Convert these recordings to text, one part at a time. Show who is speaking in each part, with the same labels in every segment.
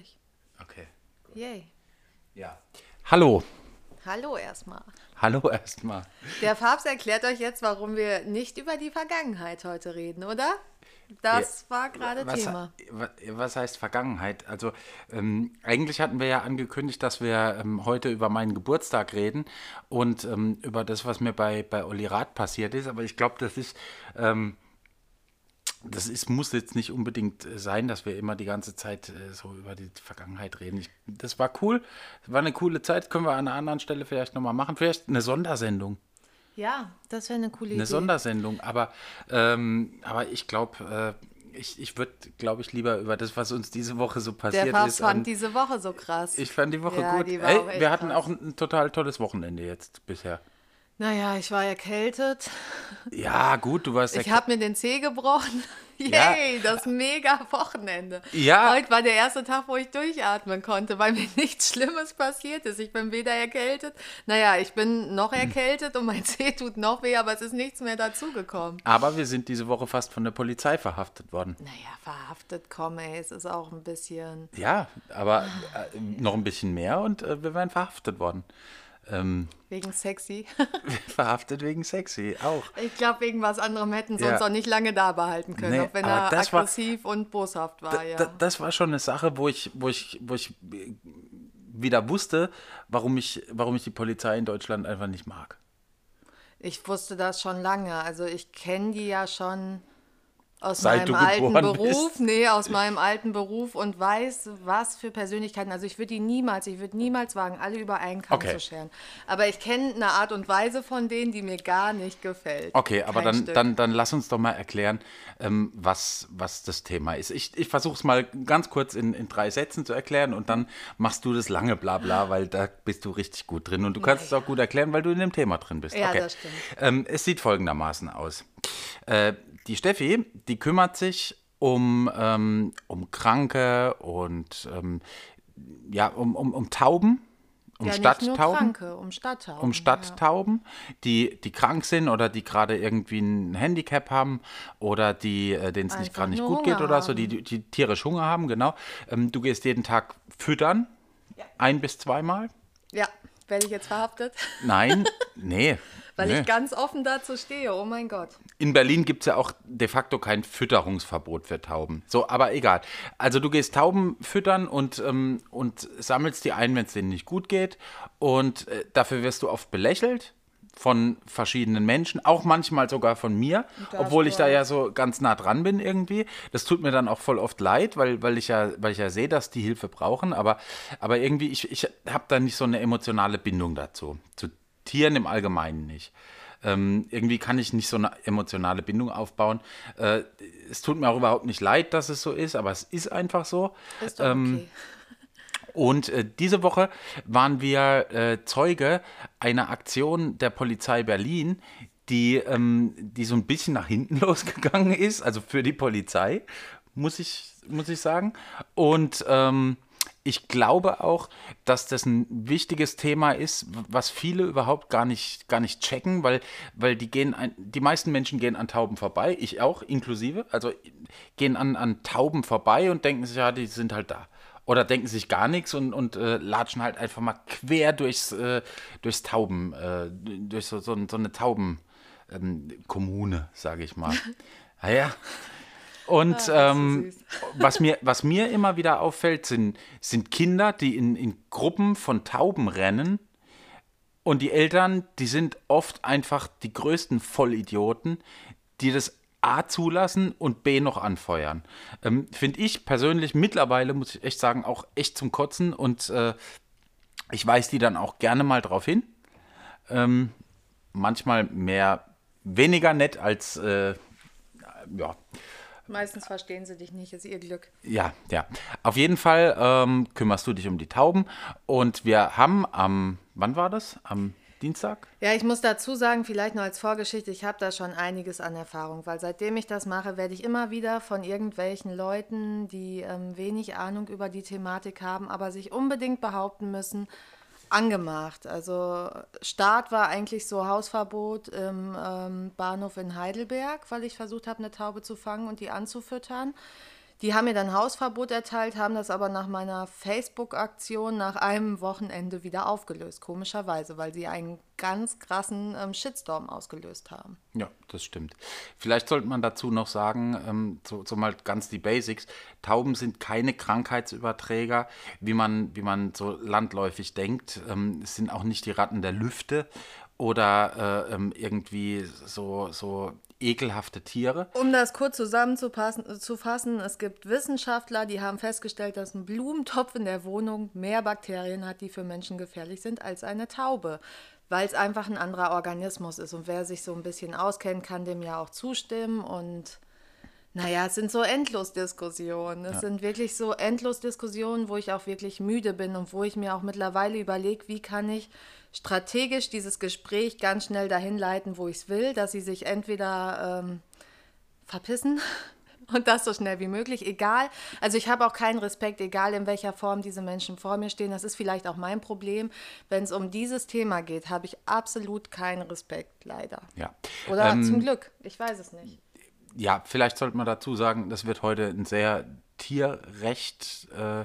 Speaker 1: Natürlich.
Speaker 2: Okay.
Speaker 1: Yay.
Speaker 2: Ja. Hallo.
Speaker 1: Hallo erstmal.
Speaker 2: Hallo erstmal.
Speaker 1: Der Papst erklärt euch jetzt, warum wir nicht über die Vergangenheit heute reden, oder? Das
Speaker 2: Ja,
Speaker 1: war gerade
Speaker 2: was,
Speaker 1: Thema.
Speaker 2: wa- Was heißt Vergangenheit? Also ähm, eigentlich hatten wir ja angekündigt, dass wir ähm, heute über meinen Geburtstag reden und ähm, über das, was mir bei, bei Olli Rath passiert ist. Aber ich glaube, das ist, ähm, das ist, muss jetzt nicht unbedingt äh, sein, dass wir immer die ganze Zeit äh, so über die Vergangenheit reden. Ich, das war cool, war eine coole Zeit. Können wir an einer anderen Stelle vielleicht nochmal machen. Vielleicht eine Sondersendung.
Speaker 1: Ja, das wäre eine coole
Speaker 2: Eine
Speaker 1: Idee.
Speaker 2: Sondersendung, aber, ähm, aber ich glaube, äh, ich, ich würde, glaube ich, lieber über das, was uns diese Woche so
Speaker 1: Der
Speaker 2: passiert
Speaker 1: Papst
Speaker 2: ist.
Speaker 1: fand
Speaker 2: an-
Speaker 1: diese Woche so krass.
Speaker 2: ich fand die Woche
Speaker 1: Ja,
Speaker 2: gut.
Speaker 1: die
Speaker 2: Ey, wir hatten
Speaker 1: krass.
Speaker 2: auch ein, ein total tolles Wochenende jetzt bisher.
Speaker 1: Naja, ich war erkältet.
Speaker 2: Ja, gut, du warst
Speaker 1: Ich
Speaker 2: ja.
Speaker 1: habe mir den Zeh gebrochen.
Speaker 2: Ja.
Speaker 1: Yay, das mega Wochenende.
Speaker 2: Ja.
Speaker 1: Heute war der erste Tag, wo ich durchatmen konnte, weil mir nichts Schlimmes passiert ist. Ich bin weder erkältet, naja, ich bin noch erkältet und mein Zeh tut noch weh, aber es ist nichts mehr dazugekommen.
Speaker 2: Aber wir sind diese Woche fast von der Polizei verhaftet worden.
Speaker 1: Naja, verhaftet, komm, ey, es ist auch ein bisschen.
Speaker 2: Ja, aber äh, noch ein bisschen mehr und äh, wir wären verhaftet worden. Ähm,
Speaker 1: Wegen sexy.
Speaker 2: verhaftet wegen sexy, auch.
Speaker 1: Ich glaube, wegen was anderem hätten sie uns
Speaker 2: Ja.
Speaker 1: auch nicht lange da behalten können,
Speaker 2: Nee,
Speaker 1: auch wenn er
Speaker 2: das war-
Speaker 1: aggressiv und boshaft war, ja.
Speaker 2: Da, das war schon eine Sache, wo ich, wo ich, wo ich wieder wusste, warum ich, warum ich die Polizei in Deutschland einfach nicht mag.
Speaker 1: Ich wusste das schon lange. Also ich kenne die ja schon aus
Speaker 2: Seit
Speaker 1: meinem alten Beruf.
Speaker 2: bist.
Speaker 1: Nee, aus meinem alten Beruf und weiß, was für Persönlichkeiten. Also ich würde die niemals, ich würde niemals wagen, alle über einen Kamm
Speaker 2: Okay.
Speaker 1: zu scheren. Aber ich kenne eine Art und Weise von denen, die mir gar nicht gefällt.
Speaker 2: Okay, aber
Speaker 1: Kein
Speaker 2: dann,
Speaker 1: Stück.
Speaker 2: dann, dann lass uns doch mal erklären, ähm, was, was das Thema ist. Ich, ich versuche es mal ganz kurz in, in drei Sätzen zu erklären und dann machst du das lange Blabla, weil da bist du richtig gut drin und du kannst es auch gut erklären, weil du in dem Thema drin bist.
Speaker 1: Ja,
Speaker 2: okay.
Speaker 1: das stimmt.
Speaker 2: Ähm, es sieht folgendermaßen aus. Äh, die Steffi, die kümmert sich um, ähm, um Kranke und ähm, ja, um, um, um Tauben, um
Speaker 1: ja,
Speaker 2: Stadttauben
Speaker 1: Kranke, um Stadttauben.
Speaker 2: um Stadttauben, die, die krank sind oder die gerade irgendwie ein Handicap haben oder die, äh, denen es nicht gerade nicht gut geht
Speaker 1: Hunger
Speaker 2: oder so, die, die, die tierisch Hunger haben, genau. Ähm, du gehst jeden Tag füttern, ein bis zweimal.
Speaker 1: Ja, werde ich jetzt verhaftet?
Speaker 2: Nein, nee.
Speaker 1: Weil
Speaker 2: nee.
Speaker 1: ich ganz offen dazu stehe. Oh mein Gott.
Speaker 2: In Berlin gibt es ja auch de facto kein Fütterungsverbot für Tauben. So, aber egal. Also du gehst Tauben füttern und, ähm, und sammelst die ein, wenn es denen nicht gut geht. Und äh, dafür wirst du oft belächelt von verschiedenen Menschen, auch manchmal sogar von mir, obwohl ich da ja so ganz nah dran bin irgendwie. Das tut mir dann auch voll oft leid, weil, weil, ich, ja, weil ich ja sehe, dass die Hilfe brauchen, aber, aber irgendwie, ich, ich habe da nicht so eine emotionale Bindung dazu. Zu Tieren im Allgemeinen nicht. Ähm, irgendwie kann ich nicht so eine emotionale Bindung aufbauen. Äh, es tut mir auch überhaupt nicht leid, dass es so ist, aber es ist einfach so.
Speaker 1: Ist doch okay.
Speaker 2: Und äh, diese Woche waren wir äh, Zeuge einer Aktion der Polizei Berlin, die, ähm, die so ein bisschen nach hinten losgegangen ist, also für die Polizei, muss ich, muss ich sagen. Und ähm, ich glaube auch, dass das ein wichtiges Thema ist, was viele überhaupt gar nicht, gar nicht checken, weil, weil die gehen, ein, die meisten Menschen gehen an Tauben vorbei, ich auch inklusive, also gehen an, an Tauben vorbei und denken sich, ja, die sind halt da. Oder denken sich gar nichts und, und äh, latschen halt einfach mal quer durchs, äh, durchs Tauben, äh, durch so, so, so eine Taubenkommune, sage ich mal. naja. Und ähm, was, mir, was mir immer wieder auffällt, sind, sind Kinder, die in, in Gruppen von Tauben rennen. Und die Eltern, die sind oft einfach die größten Vollidioten, die das A zulassen und B noch anfeuern. Ähm, Finde ich persönlich mittlerweile, muss ich echt sagen, auch echt zum Kotzen und äh, ich weise die dann auch gerne mal drauf hin. Ähm, manchmal mehr, weniger nett als, äh, ja,
Speaker 1: Meistens verstehen sie dich nicht, ist ihr Glück.
Speaker 2: ja, ja. Auf jeden Fall ähm, kümmerst du dich um die Tauben und wir haben am, wann war das? Am Dienstag?
Speaker 1: Ja, ich muss dazu sagen, vielleicht noch als Vorgeschichte, ich habe da schon einiges an Erfahrung, weil seitdem ich das mache, werde ich immer wieder von irgendwelchen Leuten, die ähm, wenig Ahnung über die Thematik haben, aber sich unbedingt behaupten müssen, angemacht. Also Start war eigentlich so Hausverbot im ähm, Bahnhof in Heidelberg, weil ich versucht habe, eine Taube zu fangen und die anzufüttern. Die haben mir dann Hausverbot erteilt, haben das aber nach meiner Facebook-Aktion nach einem Wochenende wieder aufgelöst, komischerweise, weil sie einen ganz krassen ähm, Shitstorm ausgelöst haben.
Speaker 2: Ja, das stimmt. Vielleicht sollte man dazu noch sagen, ähm, so, so, mal ganz die Basics. Tauben sind keine Krankheitsüberträger, wie man, wie man so landläufig denkt. Ähm, es sind auch nicht die Ratten der Lüfte oder äh, ähm, irgendwie so, so ekelhafte Tiere.
Speaker 1: Um das kurz zusammenzufassen, es gibt Wissenschaftler, die haben festgestellt, dass ein Blumentopf in der Wohnung mehr Bakterien hat, die für Menschen gefährlich sind, als eine Taube. Weil es einfach ein anderer Organismus ist. Und wer sich so ein bisschen auskennt, kann dem ja auch zustimmen. Und naja, es sind so Endlosdiskussionen. Es ja. sind wirklich so Endlosdiskussionen, wo ich auch wirklich müde bin und wo ich mir auch mittlerweile überlege, wie kann ich strategisch dieses Gespräch ganz schnell dahin leiten, wo ich es will, dass sie sich entweder ähm, verpissen und das so schnell wie möglich, egal. Also ich habe auch keinen Respekt, egal in welcher Form diese Menschen vor mir stehen. Das ist vielleicht auch mein Problem. Wenn es um dieses Thema geht, habe ich absolut keinen Respekt, leider.
Speaker 2: Ja.
Speaker 1: Oder ähm, zum Glück, ich weiß es nicht
Speaker 2: ja, vielleicht sollte man dazu sagen, das wird heute ein sehr tierrecht äh,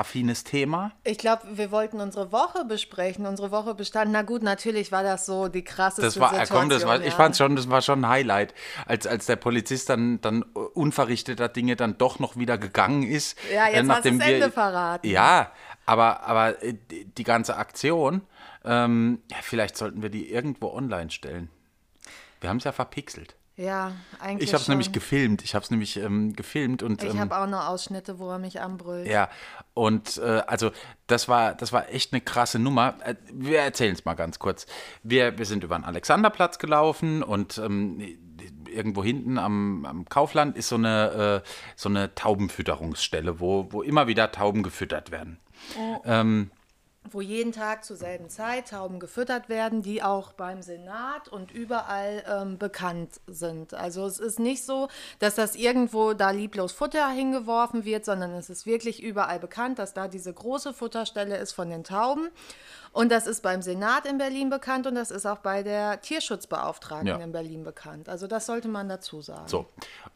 Speaker 2: affines Thema.
Speaker 1: Ich glaube, wir wollten unsere Woche besprechen. Unsere Woche bestand, na gut, natürlich war das so die krasseste
Speaker 2: das war,
Speaker 1: Situation.
Speaker 2: Komm, das war, ja. Ich fand schon, das war schon ein Highlight, als, als der Polizist dann, dann unverrichteter Dinge dann doch noch wieder gegangen ist.
Speaker 1: Ja, jetzt äh, nachdem hast du das Ende verraten.
Speaker 2: Ja, aber, aber äh, die ganze Aktion, ähm, ja, vielleicht sollten wir die irgendwo online stellen. Wir haben es ja verpixelt.
Speaker 1: Ja, eigentlich.
Speaker 2: Ich habe es nämlich gefilmt. Ich habe es nämlich ähm, gefilmt und.
Speaker 1: Ich
Speaker 2: ähm,
Speaker 1: habe auch noch Ausschnitte, wo er mich anbrüllt.
Speaker 2: Ja, und äh, also das war, das war echt eine krasse Nummer. Äh, wir erzählen es mal ganz kurz. Wir, wir sind über den Alexanderplatz gelaufen und ähm, irgendwo hinten am, am, Kaufland ist so eine, äh, so eine Taubenfütterungsstelle, wo, wo immer wieder Tauben gefüttert werden. Oh. Ähm,
Speaker 1: wo jeden Tag zur selben Zeit Tauben gefüttert werden, die auch beim Senat und überall ähm, bekannt sind. Also es ist nicht so, dass das irgendwo da lieblos Futter hingeworfen wird, sondern es ist wirklich überall bekannt, dass da diese große Futterstelle ist von den Tauben. Und das ist beim Senat in Berlin bekannt und das ist auch bei der Tierschutzbeauftragten ja. in Berlin bekannt. Also das sollte man dazu sagen.
Speaker 2: So,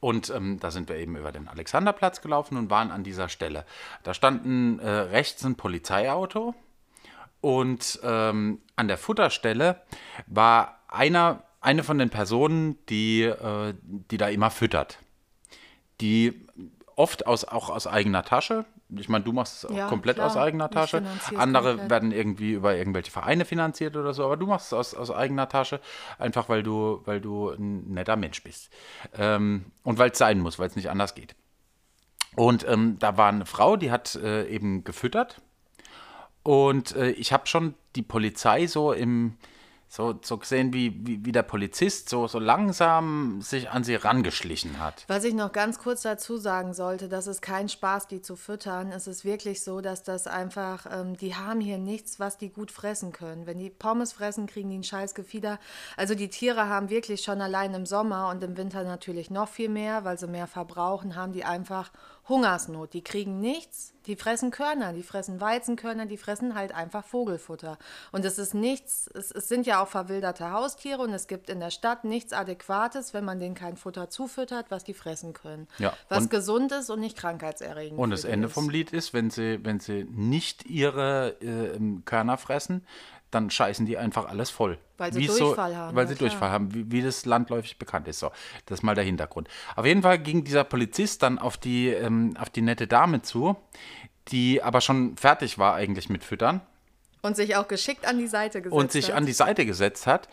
Speaker 2: und ähm, da sind wir eben über den Alexanderplatz gelaufen und waren an dieser Stelle. Da standen äh, rechts ein Polizeiauto und ähm, an der Futterstelle war einer, eine von den Personen, die, äh, die da immer füttert. Die oft aus, auch aus eigener Tasche. Ich meine, du machst es ja, komplett klar. aus eigener Tasche. Andere komplett. werden irgendwie über irgendwelche Vereine finanziert oder so, aber du machst es aus, aus eigener Tasche, einfach weil du, weil du ein netter Mensch bist. Ähm, und weil es sein muss, weil es nicht anders geht. Und ähm, da war eine Frau, die hat äh, eben gefüttert und äh, ich habe schon die Polizei so im, so, so gesehen, wie, wie, wie, der Polizist so, so langsam sich an sie rangeschlichen hat.
Speaker 1: Was ich noch ganz kurz dazu sagen sollte, das ist kein Spaß, die zu füttern. Es ist wirklich so, dass das einfach, ähm, die haben hier nichts, was die gut fressen können. Wenn die Pommes fressen, kriegen die ein scheiß Gefieder. Also die Tiere haben wirklich schon allein im Sommer und im Winter natürlich noch viel mehr, weil sie mehr verbrauchen, haben die einfach Hungersnot. Die kriegen nichts, die fressen Körner, die fressen Weizenkörner, die fressen halt einfach Vogelfutter. Und es ist nichts, es, es, sind ja auch verwilderte Haustiere und es gibt in der Stadt nichts Adäquates, wenn man denen kein Futter zufüttert, was die fressen können.
Speaker 2: Ja,
Speaker 1: was gesund ist und nicht krankheitserregend.
Speaker 2: Und das Ende ist. vom Lied ist, wenn sie, wenn sie nicht ihre äh, Körner fressen, dann scheißen die einfach alles voll.
Speaker 1: Weil sie Wie's Durchfall
Speaker 2: so,
Speaker 1: haben.
Speaker 2: Weil sie Durchfall haben, wie, wie, das landläufig bekannt ist. So, das ist mal der Hintergrund. Auf jeden Fall ging dieser Polizist dann auf die, ähm, auf die nette Dame zu, die aber schon fertig war eigentlich mit Füttern.
Speaker 1: Und sich auch geschickt an die Seite gesetzt
Speaker 2: hat. Und sich
Speaker 1: hat.
Speaker 2: an die Seite gesetzt hat.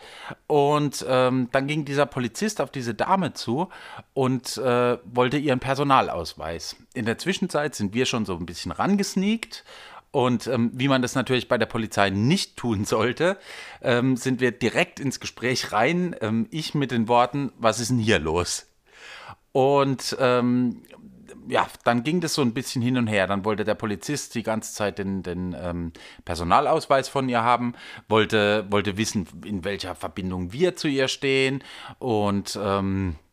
Speaker 2: Und ähm, dann ging dieser Polizist auf diese Dame zu und äh, wollte ihren Personalausweis. In der Zwischenzeit sind wir schon so ein bisschen rangesneakt und ähm, wie man das natürlich bei der Polizei nicht tun sollte, ähm, sind wir direkt ins Gespräch rein. Ähm, ich mit den Worten, was ist denn hier los? Und ähm, ja, dann ging das so ein bisschen hin und her. Dann wollte der Polizist die ganze Zeit den, den ähm, Personalausweis von ihr haben, wollte, wollte wissen, in welcher Verbindung wir zu ihr stehen und ähm, äh,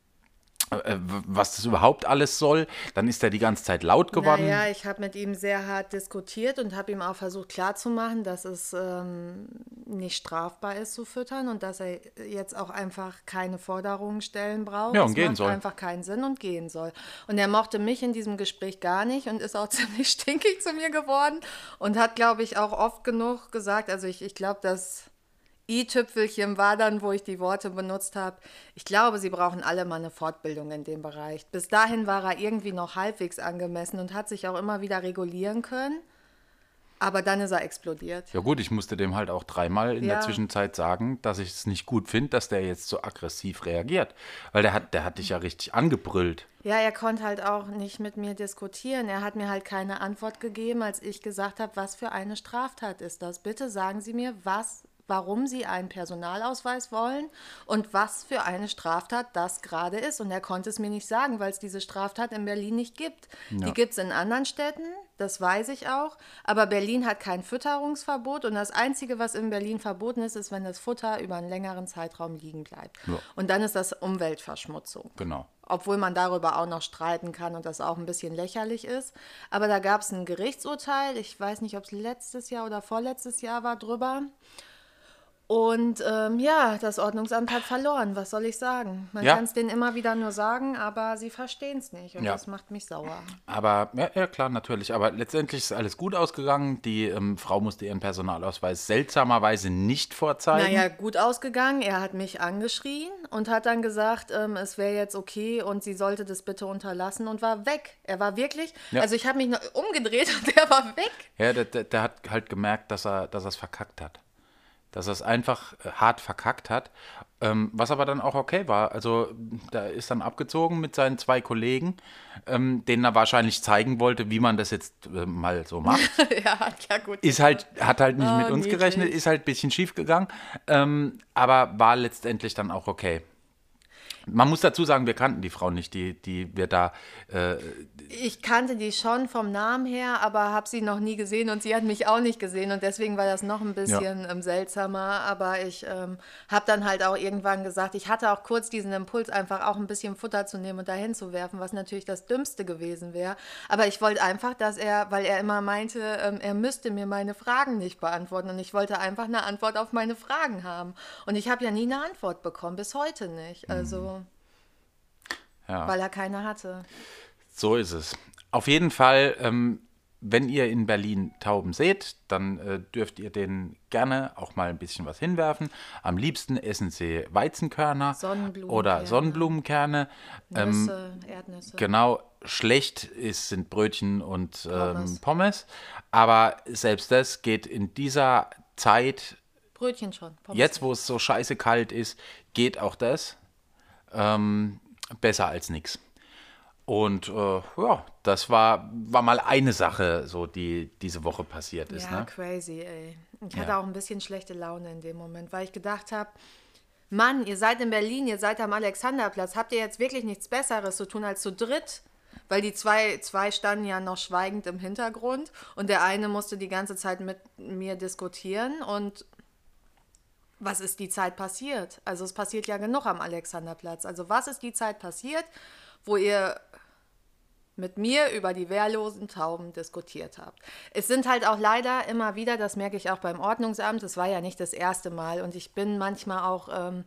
Speaker 2: was das überhaupt alles soll. Dann ist er die ganze Zeit laut geworden.
Speaker 1: Ja, naja, ich habe mit ihm sehr hart diskutiert und habe ihm auch versucht klarzumachen, dass es ähm, nicht strafbar ist zu füttern und dass er jetzt auch einfach keine Forderungen stellen braucht.
Speaker 2: Ja, und das gehen soll.
Speaker 1: einfach keinen Sinn und gehen soll. Und er mochte mich in diesem Gespräch gar nicht und ist auch ziemlich stinkig zu mir geworden und hat, glaube ich, auch oft genug gesagt, also ich, ich glaube, dass i-Tüpfelchen war dann, wo ich die Worte benutzt habe. Ich glaube, sie brauchen alle mal eine Fortbildung in dem Bereich. Bis dahin war er irgendwie noch halbwegs angemessen und hat sich auch immer wieder regulieren können. Aber dann ist er explodiert.
Speaker 2: Ja gut, ich musste dem halt auch dreimal in ja. der Zwischenzeit sagen, dass ich es nicht gut finde, dass der jetzt so aggressiv reagiert. Weil der hat, der hat dich ja richtig angebrüllt.
Speaker 1: Ja, er konnte halt auch nicht mit mir diskutieren. Er hat mir halt keine Antwort gegeben, als ich gesagt habe, was für eine Straftat ist das. Bitte sagen Sie mir, was warum sie einen Personalausweis wollen und was für eine Straftat das gerade ist. Und er konnte es mir nicht sagen, weil es diese Straftat in Berlin nicht gibt. Ja. Die gibt es in anderen Städten, das weiß ich auch. Aber Berlin hat kein Fütterungsverbot und das Einzige, was in Berlin verboten ist, ist, wenn das Futter über einen längeren Zeitraum liegen bleibt. Ja. Und dann ist das Umweltverschmutzung.
Speaker 2: Genau
Speaker 1: obwohl man darüber auch noch streiten kann und das auch ein bisschen lächerlich ist. Aber da gab es ein Gerichtsurteil, ich weiß nicht, ob es letztes Jahr oder vorletztes Jahr war, drüber. Und ähm, ja, das Ordnungsamt hat verloren, was soll ich sagen? Man ja. kann es denen immer wieder nur sagen, aber sie verstehen es nicht und ja. das macht mich sauer.
Speaker 2: Aber, ja, ja, klar, natürlich. Aber letztendlich ist alles gut ausgegangen. Die ähm, Frau musste ihren Personalausweis seltsamerweise nicht vorzeigen.
Speaker 1: Naja, gut ausgegangen. Er hat mich angeschrien und hat dann gesagt, ähm, es wäre jetzt okay und sie sollte das bitte unterlassen und war weg. Er war wirklich, ja. also ich habe mich umgedreht und er war weg.
Speaker 2: Ja, der, der, der hat halt gemerkt, dass er es verkackt hat dass er es einfach äh, hart verkackt hat, ähm, was aber dann auch okay war. Also da ist dann abgezogen mit seinen zwei Kollegen, ähm, denen er wahrscheinlich zeigen wollte, wie man das jetzt äh, mal so macht.
Speaker 1: ja, ja, gut.
Speaker 2: Ist halt, hat halt nicht oh, mit uns gerechnet, ist halt ein bisschen schief gegangen, ähm, aber war letztendlich dann auch okay. Man muss dazu sagen, wir kannten die Frau nicht, die, die wir da. Äh,
Speaker 1: ich kannte die schon vom Namen her, aber habe sie noch nie gesehen und sie hat mich auch nicht gesehen und deswegen war das noch ein bisschen ja. ähm, seltsamer. Aber ich ähm, habe dann halt auch irgendwann gesagt, ich hatte auch kurz diesen Impuls, einfach auch ein bisschen Futter zu nehmen und dahin zu werfen, was natürlich das Dümmste gewesen wäre. Aber ich wollte einfach, dass er, weil er immer meinte, ähm, er müsste mir meine Fragen nicht beantworten und ich wollte einfach eine Antwort auf meine Fragen haben. Und ich habe ja nie eine Antwort bekommen, bis heute nicht. Also. Mhm. Ja. Weil er keine hatte.
Speaker 2: So ist es. Auf jeden Fall, ähm, wenn ihr in Berlin Tauben seht, dann äh, dürft ihr denen gerne auch mal ein bisschen was hinwerfen. Am liebsten essen sie Weizenkörner oder Sonnenblumenkerne.
Speaker 1: Ähm, Nüsse, Erdnüsse.
Speaker 2: Genau, schlecht ist, sind Brötchen und ähm, Pommes. Pommes. Aber selbst das geht in dieser Zeit.
Speaker 1: Brötchen schon.
Speaker 2: Pommes jetzt, wo es so scheiße kalt ist, geht auch das. Ähm, besser als nichts. Und äh, ja, das war, war mal eine Sache, so die diese Woche passiert ist.
Speaker 1: Ja,
Speaker 2: ne?
Speaker 1: crazy, ey. Ich hatte ja. auch ein bisschen schlechte Laune in dem Moment, weil ich gedacht habe, Mann, ihr seid in Berlin, ihr seid am Alexanderplatz, habt ihr jetzt wirklich nichts Besseres zu tun als zu dritt? Weil die zwei, zwei standen ja noch schweigend im Hintergrund und der eine musste die ganze Zeit mit mir diskutieren und was ist die Zeit passiert? Also es passiert ja genug am Alexanderplatz. Also was ist die Zeit passiert, wo ihr mit mir über die wehrlosen Tauben diskutiert habt. Es sind halt auch leider immer wieder, das merke ich auch beim Ordnungsamt, es war ja nicht das erste Mal und ich bin manchmal auch ähm,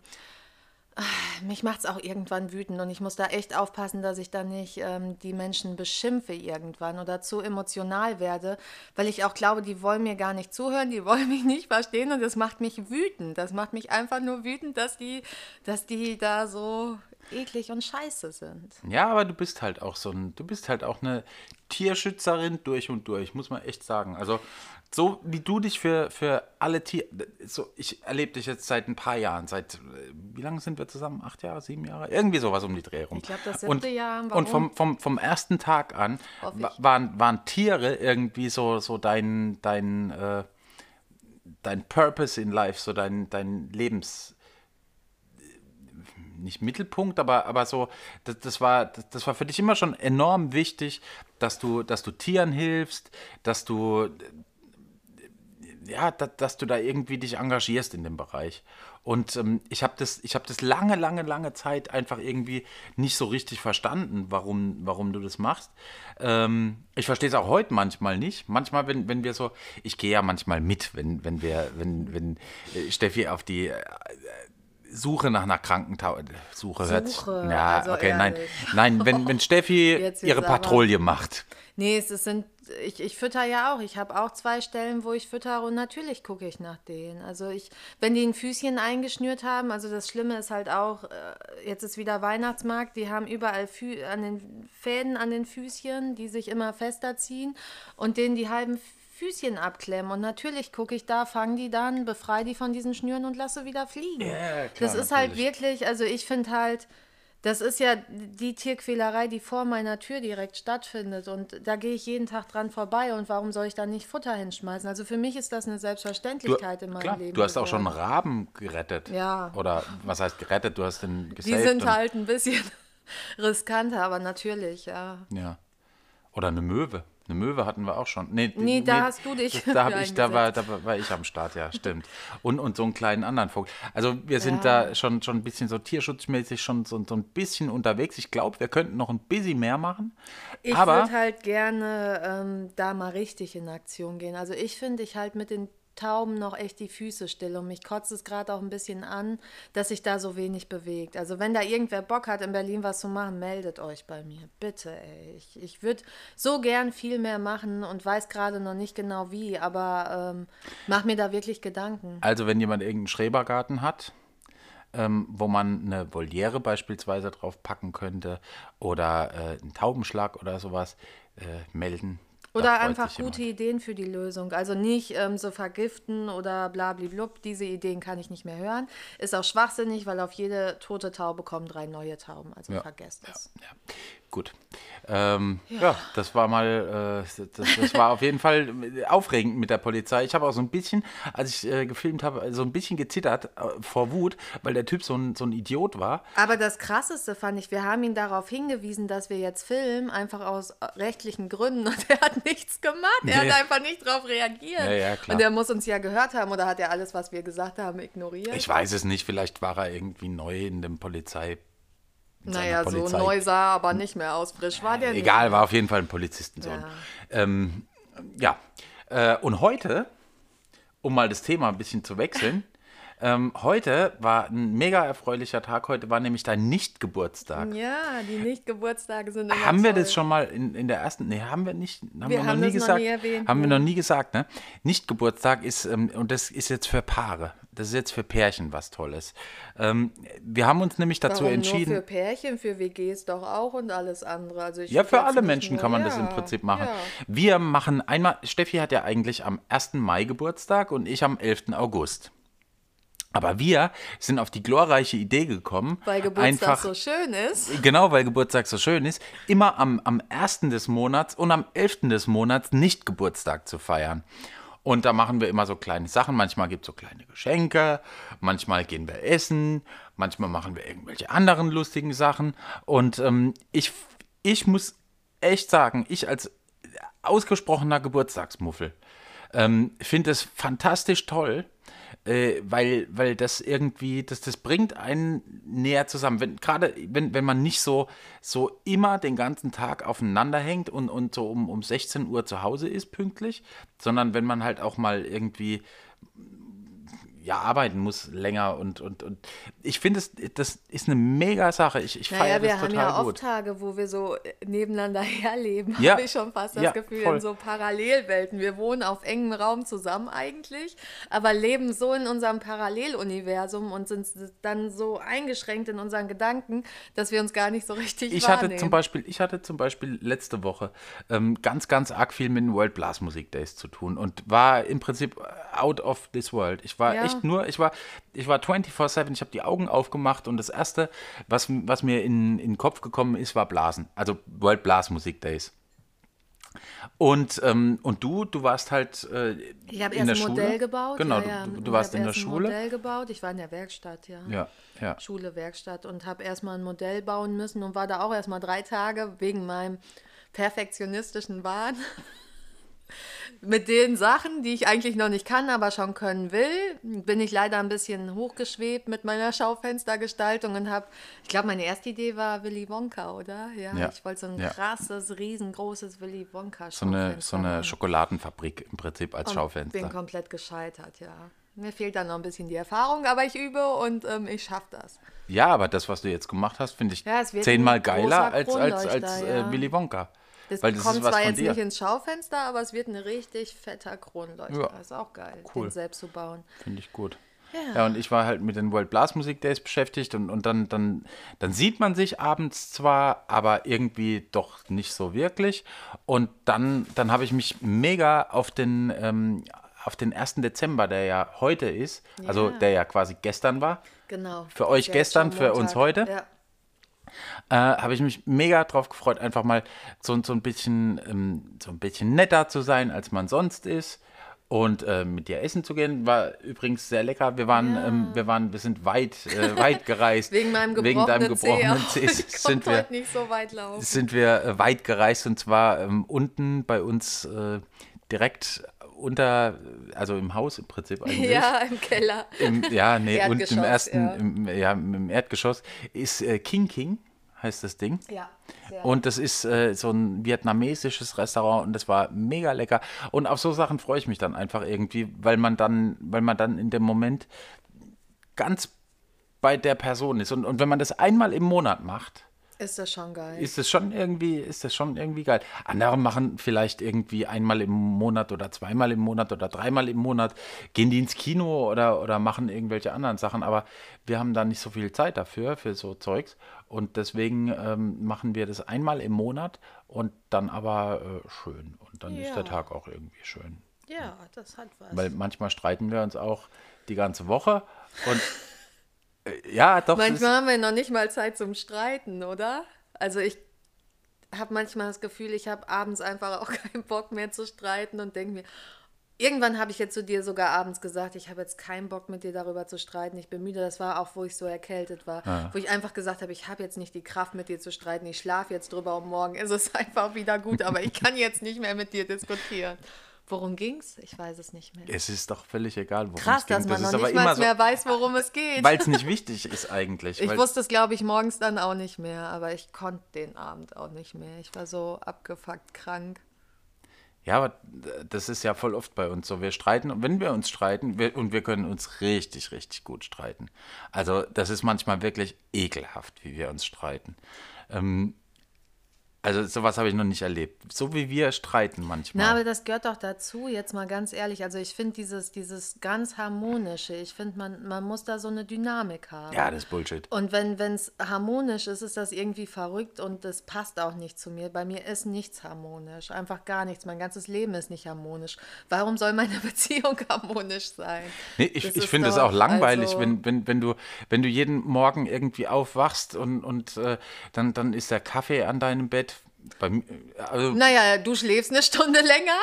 Speaker 1: mich macht es auch irgendwann wütend und ich muss da echt aufpassen, dass ich da nicht ähm, die Menschen beschimpfe irgendwann oder zu emotional werde, weil ich auch glaube, die wollen mir gar nicht zuhören, die wollen mich nicht verstehen und das macht mich wütend. Das macht mich einfach nur wütend, dass die, dass die da so eklig und scheiße sind.
Speaker 2: Ja, aber du bist halt auch so ein, du bist halt auch eine Tierschützerin durch und durch, muss man echt sagen. Also so wie du dich für, für alle Tiere, so, ich erlebe dich jetzt seit ein paar Jahren, seit, wie lange sind wir zusammen? Acht Jahre, sieben Jahre? Irgendwie sowas um die Dreh rum.
Speaker 1: Ich glaube, das siebte
Speaker 2: und,
Speaker 1: Jahr.
Speaker 2: Warum? Und vom, vom, vom ersten Tag an waren, waren Tiere irgendwie so, so dein, dein, äh, dein Purpose in Life, so dein, dein Lebens, nicht Mittelpunkt, aber, aber so, das, das, war, das, das, war für dich immer schon enorm wichtig, dass du, dass du Tieren hilfst, dass du ja, dass, dass du da irgendwie dich engagierst in dem Bereich. Und ähm, ich habe das, ich hab das lange, lange, lange Zeit einfach irgendwie nicht so richtig verstanden, warum, warum du das machst. Ähm, ich verstehe es auch heute manchmal nicht. Manchmal, wenn, wenn wir so, ich gehe ja manchmal mit, wenn, wenn wir, wenn, wenn äh, Steffi auf die äh, Suche nach einer Krankentaufe. Suche, hört.
Speaker 1: Suche,
Speaker 2: Ja,
Speaker 1: also
Speaker 2: okay, nein.
Speaker 1: ehrlich.
Speaker 2: Nein, wenn, wenn Steffi ihre Patrouille macht.
Speaker 1: Nee, es ist- sind, ich, ich fütter ja auch. Ich habe auch zwei Stellen, wo ich füttere und natürlich gucke ich nach denen. Also ich, wenn die ein Füßchen eingeschnürt haben, also das Schlimme ist halt auch, äh, jetzt ist wieder Weihnachtsmarkt, die haben überall Fü an den Fäden an den Füßchen, die sich immer fester ziehen und denen die halben Füßchen abklemmen. Und natürlich gucke ich da, fange die dann, befreie die von diesen Schnüren und lasse wieder fliegen.
Speaker 2: Ja, klar,
Speaker 1: das ist halt
Speaker 2: natürlich.
Speaker 1: wirklich, also ich finde halt, das ist ja die Tierquälerei, die vor meiner Tür direkt stattfindet. Und da gehe ich jeden Tag dran vorbei. Und warum soll ich da nicht Futter hinschmeißen? Also für mich ist das eine
Speaker 2: Du,
Speaker 1: Selbstverständlichkeit in meinem
Speaker 2: klar,
Speaker 1: Leben.
Speaker 2: du hast auch schon. Raben gerettet.
Speaker 1: Ja.
Speaker 2: Oder was heißt gerettet? Du hast den
Speaker 1: Die
Speaker 2: gesaved.
Speaker 1: sind
Speaker 2: und-
Speaker 1: halt ein bisschen riskanter, aber natürlich, ja.
Speaker 2: Ja. Oder eine Möwe. Eine Möwe hatten wir auch schon. Nee,
Speaker 1: Nee, da hast du dich
Speaker 2: Das, da, hab ich, da, war, da war- ich am Start, ja, stimmt. Und, und so einen kleinen anderen Vogel. Also wir sind
Speaker 1: Ja.
Speaker 2: da schon, schon ein bisschen so tierschutzmäßig schon so, so ein bisschen unterwegs. Ich glaube, wir könnten noch ein bisschen mehr machen.
Speaker 1: Ich würde halt gerne ähm, da mal richtig in Aktion gehen. Also ich finde, ich halt mit den Tauben noch echt die Füße still und mich kotzt es gerade auch ein bisschen an, dass sich da so wenig bewegt. Also wenn da irgendwer Bock hat, in Berlin was zu machen, meldet euch bei mir. Bitte, ey. Ich, ich würde so gern viel mehr machen und weiß gerade noch nicht genau wie, aber ähm, mach mir da wirklich Gedanken.
Speaker 2: Also wenn jemand irgendeinen Schrebergarten hat, ähm, wo man eine Voliere beispielsweise drauf packen könnte oder äh, einen Taubenschlag oder sowas, äh, melden.
Speaker 1: Oder einfach
Speaker 2: sich jemand.
Speaker 1: gute Ideen für die Lösung. Also nicht ähm, so vergiften oder blablablub. Diese Ideen kann ich nicht mehr hören. Ist auch schwachsinnig, weil auf jede tote Taube kommen drei neue Tauben. Also
Speaker 2: Ja.
Speaker 1: vergesst es.
Speaker 2: Ja, gut. Ähm, ja. das war mal, äh, das, das war auf jeden Fall aufregend mit der Polizei. Ich habe auch so ein bisschen, als ich äh, gefilmt habe, so ein bisschen gezittert äh, vor Wut, weil der Typ so ein, so ein Idiot war.
Speaker 1: Aber das Krasseste fand ich, wir haben ihn darauf hingewiesen, dass wir jetzt filmen, einfach aus rechtlichen Gründen. Und er hat nichts gemacht. Er
Speaker 2: Nee.
Speaker 1: hat einfach nicht darauf reagiert.
Speaker 2: Ja, ja, klar.
Speaker 1: Und er muss uns ja gehört haben oder hat er alles, was wir gesagt haben, ignoriert?
Speaker 2: Ich weiß es nicht, vielleicht war er irgendwie neu in dem Polizei.
Speaker 1: Naja, so neu sah er aber nicht mehr aus. Frisch war der nicht.
Speaker 2: Egal, war auf jeden Fall ein Polizistensohn.
Speaker 1: Ja.
Speaker 2: Ähm, ja. Äh, und heute, um mal das Thema ein bisschen zu wechseln, ähm, heute war ein mega erfreulicher Tag. Heute war nämlich dein Nicht-Geburtstag.
Speaker 1: Ja, die Nicht-Geburtstage sind immer
Speaker 2: Haben wir
Speaker 1: toll.
Speaker 2: das schon mal in, in der ersten? Nee, haben wir nicht. Haben
Speaker 1: Wir
Speaker 2: wir,
Speaker 1: haben
Speaker 2: noch nie
Speaker 1: das noch
Speaker 2: gesagt.
Speaker 1: nie erwähnt,
Speaker 2: haben wir noch nie gesagt, ne? Nicht-Geburtstag ist, ähm, und das ist jetzt für Paare. Das ist jetzt für Pärchen was Tolles. Ähm, wir haben uns nämlich dazu
Speaker 1: Warum
Speaker 2: entschieden.
Speaker 1: Nur für Pärchen, für WGs doch auch und alles andere. Also ich
Speaker 2: Ja, für alle Menschen
Speaker 1: nur-
Speaker 2: kann man das
Speaker 1: ja,
Speaker 2: im Prinzip machen.
Speaker 1: Ja.
Speaker 2: Wir machen einmal, Steffi hat ja eigentlich am 1. Mai Geburtstag und ich am 11. August. Aber wir sind auf die glorreiche Idee gekommen,
Speaker 1: Weil Geburtstag
Speaker 2: einfach,
Speaker 1: so schön ist.
Speaker 2: genau weil Geburtstag so schön ist, immer am, am 1. des Monats und am 11. des Monats nicht Geburtstag zu feiern. Und da machen wir immer so kleine Sachen. Manchmal gibt es so kleine Geschenke, manchmal gehen wir essen, manchmal machen wir irgendwelche anderen lustigen Sachen. Und ähm, ich, ich muss echt sagen, ich als ausgesprochener Geburtstagsmuffel ähm, finde es fantastisch toll, äh, weil, weil das irgendwie, das, das bringt einen näher zusammen. Wenn, Gerade wenn, wenn man nicht so, so immer den ganzen Tag aufeinander hängt und, und so um, um 16 Uhr zu Hause ist pünktlich, sondern wenn man halt auch mal irgendwie ja, arbeiten muss länger und, und, und ich finde, es- das ist eine mega Sache. Ich, ich
Speaker 1: Naja,
Speaker 2: feiere
Speaker 1: wir
Speaker 2: das
Speaker 1: haben
Speaker 2: total
Speaker 1: ja oft
Speaker 2: gut.
Speaker 1: Tage, wo wir so äh, nebeneinander herleben.
Speaker 2: Ja.
Speaker 1: Habe ich schon fast das
Speaker 2: Ja,
Speaker 1: Gefühl,
Speaker 2: voll.
Speaker 1: in so Parallelwelten. Wir wohnen auf engem Raum zusammen eigentlich, aber leben so in unserem Paralleluniversum und sind dann so eingeschränkt in unseren Gedanken, dass wir uns gar nicht so richtig
Speaker 2: Ich
Speaker 1: wahrnehmen.
Speaker 2: hatte zum Beispiel, ich hatte zum Beispiel letzte Woche ähm, ganz, ganz arg viel mit den World Blast Music Days zu tun und war im Prinzip out of this world. Ich war
Speaker 1: Ja.
Speaker 2: echt nur, ich war, ich war 24-7, ich habe die Augen aufgemacht und das erste, was, was mir in, in den Kopf gekommen ist, war Blasen. Also World Blast Music Days. Und, ähm, und du, du warst halt äh,
Speaker 1: Ich habe
Speaker 2: in
Speaker 1: erst
Speaker 2: der
Speaker 1: ein Modell
Speaker 2: Schule.
Speaker 1: gebaut.
Speaker 2: Genau,
Speaker 1: ja, ja.
Speaker 2: du, du, warst in der
Speaker 1: ein
Speaker 2: Schule.
Speaker 1: Modell gebaut. Ich war in der Werkstatt, ja.
Speaker 2: Ja, ja.
Speaker 1: Schule, Werkstatt und habe erstmal ein Modell bauen müssen und war da auch erstmal drei Tage wegen meinem perfektionistischen Wahn mit den Sachen, die ich eigentlich noch nicht kann, aber schon können will, bin ich leider ein bisschen hochgeschwebt mit meiner Schaufenstergestaltung und habe, ich glaube, meine erste Idee war Willy Wonka, oder? Ja,
Speaker 2: Ja.
Speaker 1: ich wollte so ein
Speaker 2: Ja.
Speaker 1: krasses, riesengroßes Willy Wonka
Speaker 2: So eine, so eine. Schokoladenfabrik im Prinzip als
Speaker 1: Und
Speaker 2: Schaufenster.
Speaker 1: Bin komplett gescheitert, ja. Mir fehlt dann noch ein bisschen die Erfahrung, aber ich übe und ähm, ich schaffe das.
Speaker 2: Ja, aber das, was du jetzt gemacht hast, finde ich
Speaker 1: Ja,
Speaker 2: zehnmal geiler als, als, als äh,
Speaker 1: ja.
Speaker 2: Willy Wonka.
Speaker 1: Das
Speaker 2: Weil das
Speaker 1: kommt
Speaker 2: ist was
Speaker 1: zwar
Speaker 2: von
Speaker 1: jetzt
Speaker 2: dir.
Speaker 1: nicht ins Schaufenster, aber es wird ein richtig fetter Kronleuchter.
Speaker 2: Ja.
Speaker 1: Ist auch geil,
Speaker 2: Cool.
Speaker 1: den selbst zu bauen.
Speaker 2: Finde ich gut.
Speaker 1: Ja.
Speaker 2: Ja. und ich war halt mit den World Blasmusik Days beschäftigt und, und dann, dann, dann sieht man sich abends zwar, aber irgendwie doch nicht so wirklich. Und dann, dann habe ich mich mega auf den, ähm, auf den 1. Dezember, der ja heute ist, also
Speaker 1: Ja.
Speaker 2: der ja quasi gestern war,
Speaker 1: Genau.
Speaker 2: Für euch gestern, für uns heute?
Speaker 1: Ja.
Speaker 2: Äh, habe ich mich mega drauf gefreut, einfach mal so, so, ein bisschen, ähm, so ein bisschen netter zu sein, als man sonst ist. Und äh, mit dir essen zu gehen, war übrigens sehr lecker. Wir waren,
Speaker 1: Ja.
Speaker 2: ähm, wir waren, wir sind weit, äh, weit gereist.
Speaker 1: Wegen meinem gebrochenen
Speaker 2: Wegen deinem gebrochenen. Zeh
Speaker 1: Ich
Speaker 2: sind wir,
Speaker 1: nicht so weit laufen.
Speaker 2: sind wir äh, weit gereist und zwar ähm, unten bei uns äh, direkt unter, also im Haus im Prinzip eigentlich.
Speaker 1: Ja, im Keller.
Speaker 2: Im, ja, nee, und im
Speaker 1: Erdgeschoss,
Speaker 2: ersten,
Speaker 1: ja.
Speaker 2: Im, ja, im Erdgeschoss ist äh, King King, heißt das Ding.
Speaker 1: Ja. sehr.
Speaker 2: Und das ist äh, so ein vietnamesisches Restaurant und das war mega lecker. Und auf so Sachen freue ich mich dann einfach irgendwie, weil man dann, weil man dann in dem Moment ganz bei der Person ist. Und, und wenn man das einmal im Monat macht,
Speaker 1: ist das schon geil.
Speaker 2: ist das schon irgendwie, ist das schon irgendwie geil. Andere machen vielleicht irgendwie einmal im Monat oder zweimal im Monat oder dreimal im Monat, gehen die ins Kino oder, oder machen irgendwelche anderen Sachen, aber wir haben da nicht so viel Zeit dafür, für so Zeugs. Und deswegen ähm, machen wir das einmal im Monat und dann aber äh, schön. Und dann ist
Speaker 1: Ja.
Speaker 2: der Tag auch irgendwie schön.
Speaker 1: ja, das hat was.
Speaker 2: Weil manchmal streiten wir uns auch die ganze Woche und ja, doch.
Speaker 1: Manchmal haben wir noch nicht mal Zeit zum Streiten, oder? Also ich habe manchmal das Gefühl, ich habe abends einfach auch keinen Bock mehr zu streiten und denke mir, irgendwann habe ich jetzt zu dir sogar abends gesagt, ich habe jetzt keinen Bock mit dir darüber zu streiten, ich bin müde. Das war auch, wo ich so erkältet war, wo ich einfach gesagt habe, ich habe jetzt nicht die Kraft mit dir zu streiten, ich schlafe jetzt drüber und morgen ist es einfach wieder gut, aber ich kann jetzt nicht mehr mit dir diskutieren. Worum ging's? Ich weiß es nicht mehr.
Speaker 2: es ist doch völlig egal, worum
Speaker 1: Krass,
Speaker 2: es ging.
Speaker 1: dass man
Speaker 2: das
Speaker 1: noch nicht mal
Speaker 2: so,
Speaker 1: mehr weiß, worum es geht.
Speaker 2: weil es nicht wichtig ist eigentlich.
Speaker 1: Ich wusste es, glaube ich, morgens dann auch nicht mehr, aber ich konnte den Abend auch nicht mehr. Ich war so abgefuckt krank.
Speaker 2: Ja, aber das ist ja voll oft bei uns so. Wir streiten und wenn wir uns streiten, wir, und wir können uns richtig, richtig gut streiten. Also das ist manchmal wirklich ekelhaft, wie wir uns streiten. Ähm, also sowas habe ich noch nicht erlebt. So wie wir streiten manchmal.
Speaker 1: Na, aber das gehört doch dazu, jetzt mal ganz ehrlich. Also ich finde dieses, dieses ganz harmonische, ich finde, man, man muss da so eine Dynamik haben.
Speaker 2: ja, das ist Bullshit.
Speaker 1: Und wenn es harmonisch ist, ist das irgendwie verrückt und das passt auch nicht zu mir. Bei mir ist nichts harmonisch, einfach gar nichts. Mein ganzes Leben ist nicht harmonisch. Warum soll meine Beziehung harmonisch sein?
Speaker 2: Nee, ich,
Speaker 1: Das
Speaker 2: ich finde es auch langweilig,
Speaker 1: also-
Speaker 2: wenn, wenn, wenn, du, wenn du jeden Morgen irgendwie aufwachst und, und äh, dann, dann ist der Kaffee an deinem Bett. Bei, also,
Speaker 1: Naja, du schläfst eine Stunde länger.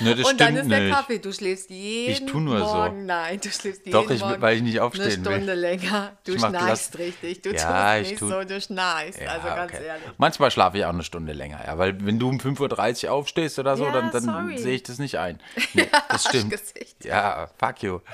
Speaker 2: ne, das
Speaker 1: und dann ist der
Speaker 2: nicht.
Speaker 1: Kaffee. Du schläfst jeden
Speaker 2: tu nur so.
Speaker 1: Morgen. Nein, du schläfst jeden
Speaker 2: Doch, ich-
Speaker 1: Morgen
Speaker 2: weil ich nicht aufstehen
Speaker 1: eine
Speaker 2: will.
Speaker 1: Stunde länger. Du
Speaker 2: Ich
Speaker 1: schnarchst richtig. Du
Speaker 2: Ja,
Speaker 1: tust
Speaker 2: ich
Speaker 1: nicht
Speaker 2: tu-
Speaker 1: so, du schnarchst.
Speaker 2: Ja,
Speaker 1: also ganz
Speaker 2: okay.
Speaker 1: ehrlich.
Speaker 2: Manchmal schlafe ich auch eine Stunde länger, ja, weil wenn du um 5.30 Uhr aufstehst oder so,
Speaker 1: Ja,
Speaker 2: dann, dann sehe ich das nicht ein. Nee, das stimmt. Ja, fuck you.
Speaker 1: Da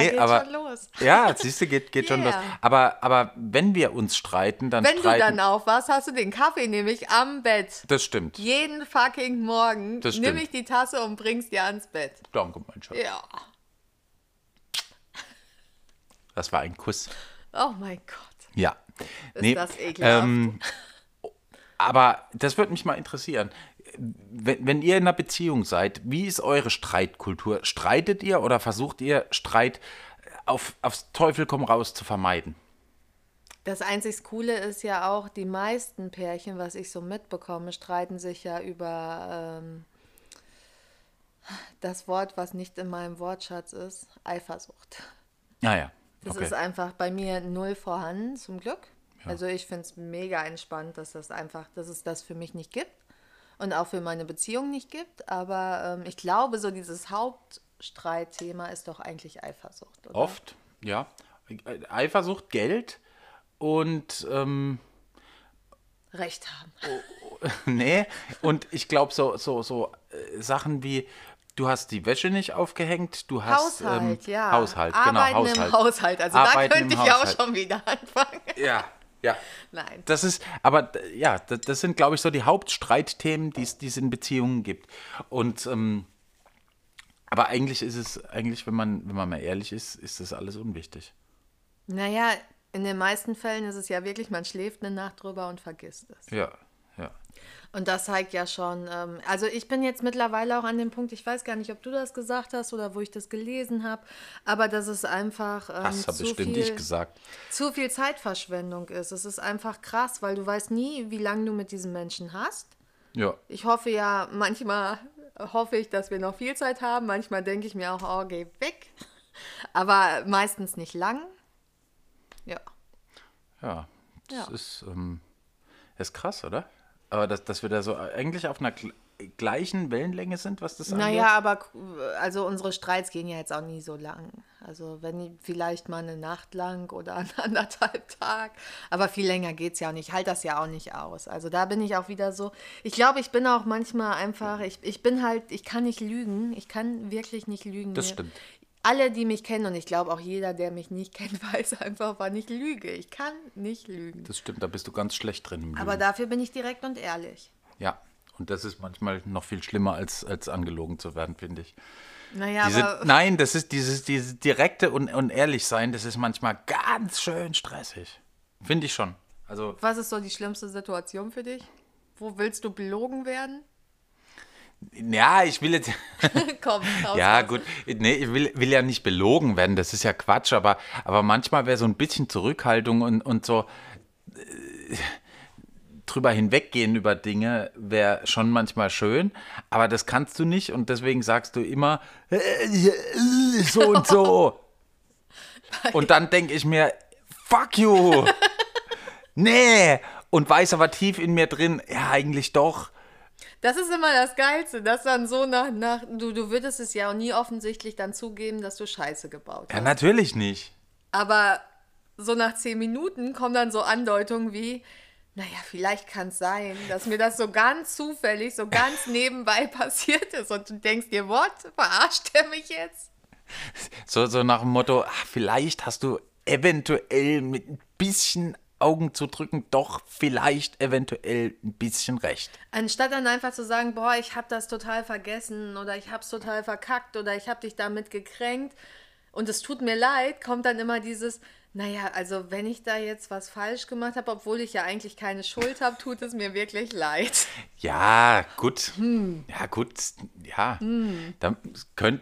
Speaker 2: Nee,
Speaker 1: geht's
Speaker 2: aber
Speaker 1: schon los.
Speaker 2: ja, siehst du, geht, geht schon los.
Speaker 1: Yeah.
Speaker 2: Aber, aber wenn wir uns streiten, dann
Speaker 1: Wenn du
Speaker 2: streiten.
Speaker 1: dann aufwachst, hast du den Kaffee nämlich am Bett.
Speaker 2: das stimmt.
Speaker 1: Jeden fucking Morgen
Speaker 2: Das
Speaker 1: nimm ich die Tasse und bringst dir ans Bett.
Speaker 2: Danke, mein Schatz.
Speaker 1: Ja.
Speaker 2: Das war ein Kuss.
Speaker 1: Oh mein Gott.
Speaker 2: Ja.
Speaker 1: Ist das ekelhaft.
Speaker 2: ähm, aber das würde mich mal interessieren. Wenn, wenn ihr in einer Beziehung seid, wie ist eure Streitkultur? Streitet ihr oder versucht ihr Streit auf, aufs Teufel komm raus zu vermeiden?
Speaker 1: Das einzig Coole ist ja auch, die meisten Pärchen, was ich so mitbekomme, streiten sich ja über ähm, das Wort, was nicht in meinem Wortschatz ist, Eifersucht.
Speaker 2: Naja.
Speaker 1: Das
Speaker 2: okay.
Speaker 1: ist einfach bei mir null vorhanden, zum Glück. Also ich finde es mega entspannt, dass das einfach, dass es das für mich nicht gibt und auch für meine Beziehung nicht gibt. Aber ähm, ich glaube, so dieses Hauptstreitthema ist doch eigentlich Eifersucht. Oder?
Speaker 2: Oft, ja. Eifersucht, Geld und ähm,
Speaker 1: Recht haben.
Speaker 2: nee, und ich glaube so, so, so äh, Sachen wie, Du hast die Wäsche nicht aufgehängt, du hast
Speaker 1: Haushalt,
Speaker 2: ähm,
Speaker 1: ja.
Speaker 2: Haushalt,
Speaker 1: Arbeiten
Speaker 2: genau, Haushalt.
Speaker 1: im Haushalt. Also
Speaker 2: Arbeiten
Speaker 1: da könnte ich auch
Speaker 2: Haushalt.
Speaker 1: schon wieder anfangen.
Speaker 2: Ja, ja.
Speaker 1: Nein.
Speaker 2: Das ist, aber ja, das, das sind, glaube ich, so die Hauptstreitthemen, die es die es in Beziehungen gibt. Und ähm, aber eigentlich ist es, eigentlich, wenn man, wenn man mal ehrlich ist, ist das alles unwichtig.
Speaker 1: Naja, in den meisten Fällen ist es ja wirklich, man schläft eine Nacht drüber und vergisst es.
Speaker 2: Ja, ja.
Speaker 1: Und das zeigt ja schon, ähm, also ich bin jetzt mittlerweile auch an dem Punkt, ich weiß gar nicht, ob du das gesagt hast oder wo ich das gelesen habe, aber dass es einfach ähm,
Speaker 2: Das
Speaker 1: zu,
Speaker 2: bestimmt
Speaker 1: viel,
Speaker 2: ich gesagt.
Speaker 1: zu viel Zeitverschwendung ist. Es ist einfach krass, weil du weißt nie, wie lange du mit diesem Menschen hast.
Speaker 2: Ja.
Speaker 1: Ich hoffe ja, manchmal hoffe ich, dass wir noch viel Zeit haben. Manchmal denke ich mir auch, oh, geh weg. Aber meistens nicht lang. Ja.
Speaker 2: Ja, das
Speaker 1: Ja.
Speaker 2: ist, ähm, ist krass, oder? Aber dass, dass wir da so eigentlich auf einer gl- gleichen Wellenlänge sind, was das angeht.
Speaker 1: Naja, aber also unsere Streits gehen ja jetzt auch nie so lang. Also wenn vielleicht mal eine Nacht lang oder einen anderthalb Tag. Aber viel länger geht es ja auch nicht. Ich halte das ja auch nicht aus. Also da bin ich auch wieder so. Ich glaube, ich bin auch manchmal einfach, ich, ich bin halt, ich kann nicht lügen. Ich kann wirklich nicht lügen.
Speaker 2: Das stimmt.
Speaker 1: Alle, die mich kennen, und ich glaube auch jeder, der mich nicht kennt, weiß einfach, wann ich lüge. Ich kann nicht lügen.
Speaker 2: Das stimmt, da bist du ganz schlecht drin.
Speaker 1: Aber dafür bin ich direkt und ehrlich.
Speaker 2: ja, und das ist manchmal noch viel schlimmer, als, als angelogen zu werden, finde ich.
Speaker 1: Naja,
Speaker 2: Diese,
Speaker 1: aber
Speaker 2: nein, das ist dieses, dieses direkte und, und ehrlich sein, das ist manchmal ganz schön stressig. Finde ich schon. Also,
Speaker 1: was ist so die schlimmste Situation für dich? Wo willst du belogen werden?
Speaker 2: Ja, ich will jetzt.
Speaker 1: Komm, raus,
Speaker 2: Ja,
Speaker 1: raus.
Speaker 2: gut. Nee, ich will, will ja nicht belogen werden, das ist ja Quatsch, aber, aber manchmal wäre so ein bisschen Zurückhaltung und, und so äh, drüber hinweggehen über Dinge wäre schon manchmal schön, aber das kannst du nicht und deswegen sagst du immer äh, äh, so und so. Und dann denke ich mir, fuck you. Nee. Und weiß aber tief in mir drin, ja, eigentlich doch.
Speaker 1: Das ist immer das Geilste, dass dann so nach, nach du, du würdest es ja auch nie offensichtlich dann zugeben, dass du Scheiße gebaut
Speaker 2: Ja,
Speaker 1: hast.
Speaker 2: natürlich nicht.
Speaker 1: Aber so nach zehn Minuten kommen dann so Andeutungen wie, naja, vielleicht kann es sein, dass mir das so ganz zufällig, so ganz nebenbei passiert ist und du denkst dir, what? Verarscht er mich jetzt?
Speaker 2: So, so nach dem Motto, ach, vielleicht hast du eventuell mit ein bisschen Augen zu drücken, doch vielleicht eventuell ein bisschen recht.
Speaker 1: Anstatt dann einfach zu sagen, boah, ich habe das total vergessen oder ich habe es total verkackt oder ich habe dich damit gekränkt und es tut mir leid, kommt dann immer dieses, naja, also wenn ich da jetzt was falsch gemacht habe, obwohl ich ja eigentlich keine Schuld habe, tut es mir wirklich leid.
Speaker 2: Ja, gut. Ja, gut. Ja. Da könnt,